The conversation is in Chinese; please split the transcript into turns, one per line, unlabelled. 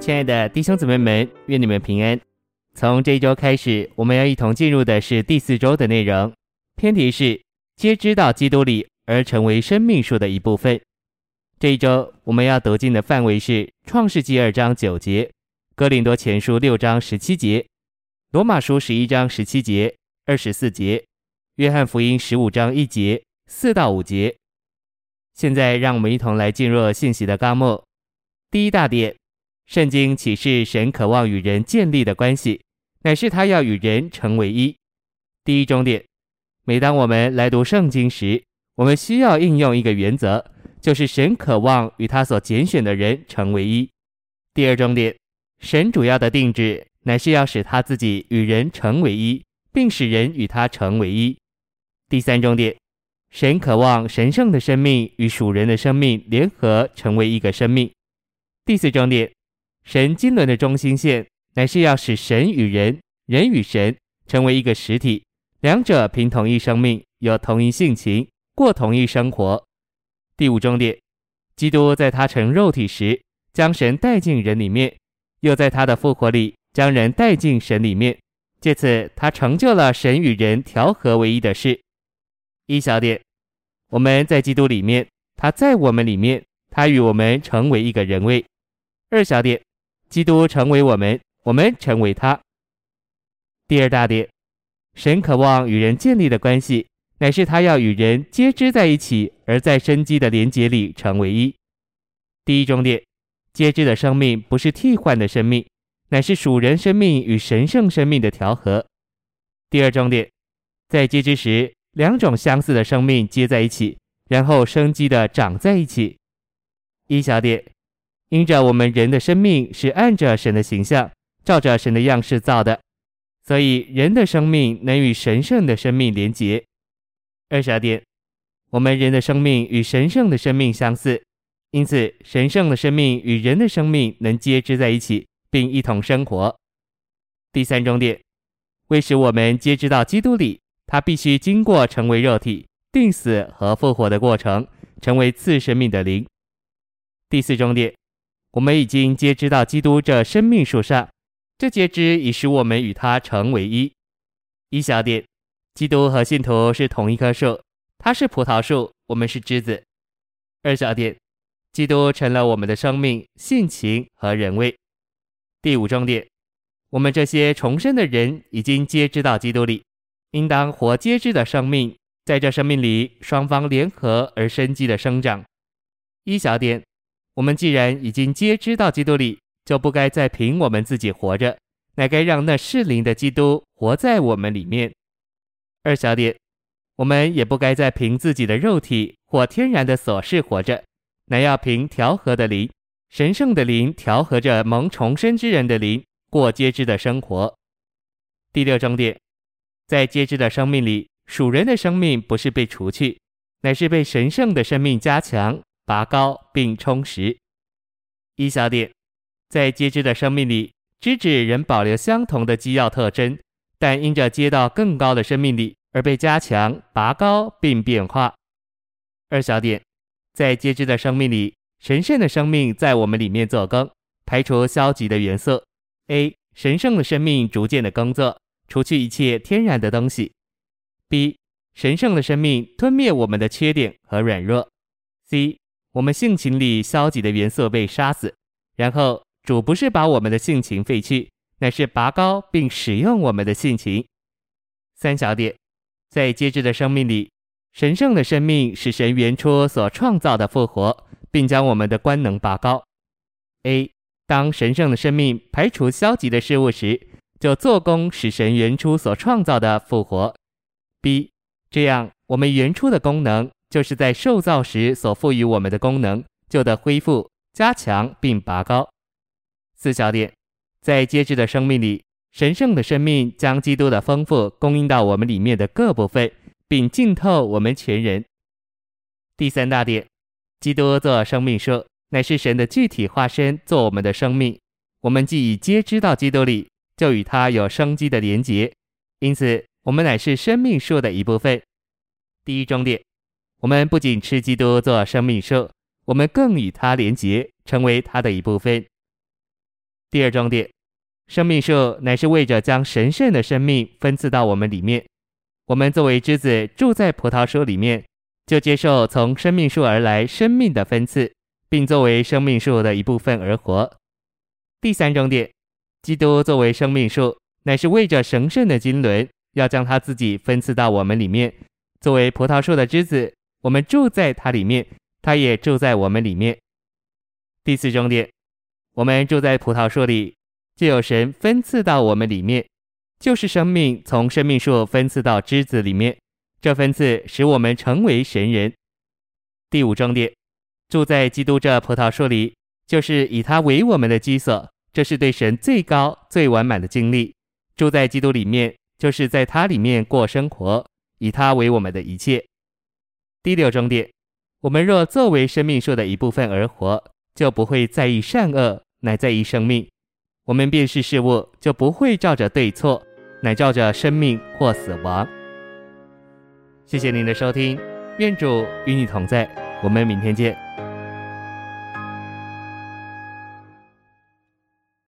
亲爱的弟兄姊妹们，愿你们平安。从这一周开始，我们要一同进入的是第四周的内容。篇题是“皆知道基督里而成为生命树的一部分”。这一周我们要读经的范围是《创世记》二章九节，《哥林多前书》六章十七节，《罗马书》十一章十七节、二十四节，《约翰福音》十五章一节四到五节。现在让我们一同来进入信息的纲目。第一大点。圣经启示神渴望与人建立的关系，乃是他要与人成为一。第一重点，每当我们来读圣经时，我们需要应用一个原则，就是神渴望与他所拣选的人成为一。第二重点，神主要的定旨乃是要使他自己与人成为一，并使人与他成为一。第三重点，神渴望神圣的生命与属人的生命联合成为一个生命。第四重点。神经轮的中心线，乃是要使神与人、人与神成为一个实体，两者凭同一生命，有同一性情，过同一生活。第五重点，基督在他成肉体时，将神带进人里面，又在他的复活里将人带进神里面，借此他成就了神与人调和为一的事。一小点，我们在基督里面，他在我们里面，他与我们成为一个人位。二小点。基督成为我们，我们成为他。第二大点，神渴望与人建立的关系，乃是他要与人接枝在一起，而在生机的连结里成为一。第一重点，接枝的生命不是替换的生命，乃是属人生命与神圣生命的调和。第二重点，在接枝时，两种相似的生命接在一起，然后生机的长在一起。一小点。因着我们人的生命是按着神的形象，照着神的样式造的，所以人的生命能与神圣的生命连结。二十二点，我们人的生命与神圣的生命相似，因此神圣的生命与人的生命能接织在一起，并一同生活。第三重点，为使我们皆知道基督里，他必须经过成为肉体、定死和复活的过程，成为次生命的灵。第四重点。我们已经皆知到基督这生命树上，这接知已使我们与他成为一。一小点，基督和信徒是同一棵树，他是葡萄树，我们是枝子。二小点，基督成了我们的生命、性情和人位。第五重点，我们这些重生的人已经皆知到基督里，应当活接知的生命，在这生命里双方联合而生机的生长。一小点。我们既然已经皆知道基督里，就不该再凭我们自己活着，乃该让那适灵的基督活在我们里面。二小点，我们也不该再凭自己的肉体或天然的琐事活着，乃要凭调和的灵、神圣的灵调和着蒙重生之人的灵，过接知的生活。第六重点，在接知的生命里，属人的生命不是被除去，乃是被神圣的生命加强。拔高并充实。一小点，在接枝的生命里，枝子仍保留相同的基要特征，但因着接到更高的生命里而被加强、拔高并变化。二小点，在接枝的生命里，神圣的生命在我们里面做工，排除消极的元素。A. 神圣的生命逐渐的耕作，除去一切天然的东西。B. 神圣的生命吞灭我们的缺点和软弱。C. 我们性情里消极的元素被杀死，然后主不是把我们的性情废去，乃是拔高并使用我们的性情。三小点，在接枝的生命里，神圣的生命使神原初所创造的复活，并将我们的官能拔高。A，当神圣的生命排除消极的事物时，就做工使神原初所创造的复活。B，这样我们原初的功能。就是在受造时所赋予我们的功能，就得恢复、加强并拔高。四小点，在接枝的生命里，神圣的生命将基督的丰富供应到我们里面的各部分，并浸透我们全人。第三大点，基督做生命树，乃是神的具体化身，做我们的生命。我们既已皆知道基督里，就与他有生机的连结，因此我们乃是生命树的一部分。第一重点。我们不仅吃基督做生命树，我们更与他连结，成为他的一部分。第二重点，生命树乃是为着将神圣的生命分赐到我们里面。我们作为枝子住在葡萄树里面，就接受从生命树而来生命的分赐，并作为生命树的一部分而活。第三重点，基督作为生命树，乃是为着神圣的经纶，要将他自己分赐到我们里面。作为葡萄树的枝子，我们住在他里面，他也住在我们里面。第四重点，我们住在葡萄树里，就有神分赐到我们里面，就是生命从生命树分赐到枝子里面，这分赐使我们成为神人。第五重点，住在基督这葡萄树里，就是以他为我们的居所，这是对神最高最完满的经历。住在基督里面，就是在他里面过生活，以他为我们的一切。第六重点，我们若作为生命树的一部分而活，就不会在意善恶，乃在意生命。我们辨识事物，就不会照着对错，乃照着生命或死亡。谢谢您的收听，愿主与你同在，我们明天见。